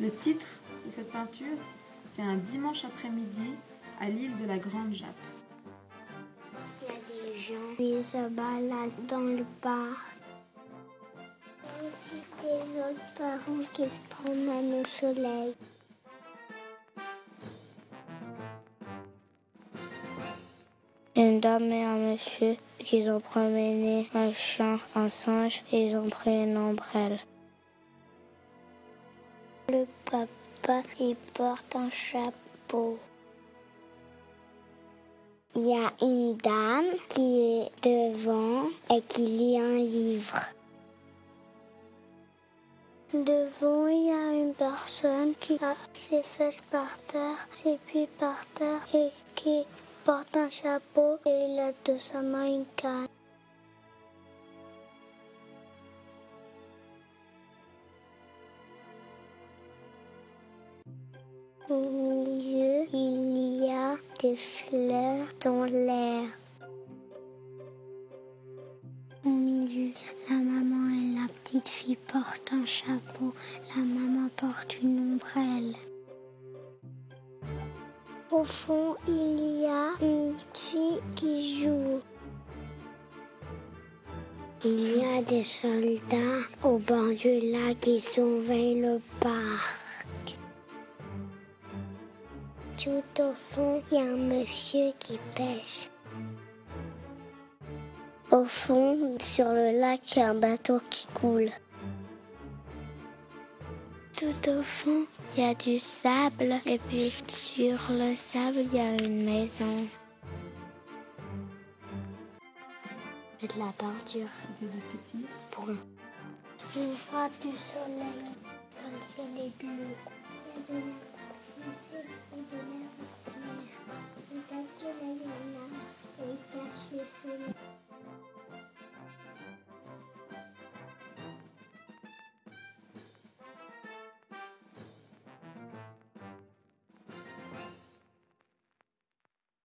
Le titre de cette peinture, c'est un dimanche après-midi à l'île de la Grande Jatte. Il y a des gens qui se baladent dans le parc. Il y a aussi des autres parents qui se promènent au soleil. Une dame et un monsieur qui ont promené un chat, un singe et ils ont pris une ombrelle. Le papa, il porte un chapeau. Il y a une dame qui est devant et qui lit un livre. Devant, il y a une personne qui a ses fesses par terre, ses pieds par terre et qui porte un chapeau et il a de sa main une canne. Au milieu, il y a des fleurs dans l'air. Au milieu, la maman et la petite fille portent un chapeau. La maman porte une ombrelle. Au fond, il y a une fille qui joue. Il y a des soldats au bord du lac qui surveillent le parc. Tout au fond, il y a un monsieur qui pêche. Au fond, sur le lac, il y a un bateau qui coule. Tout au fond, il y a du sable et puis sur le sable, il y a une maison. C'est de la peinture. Des petits. Du soleil. Le ciel est bleu.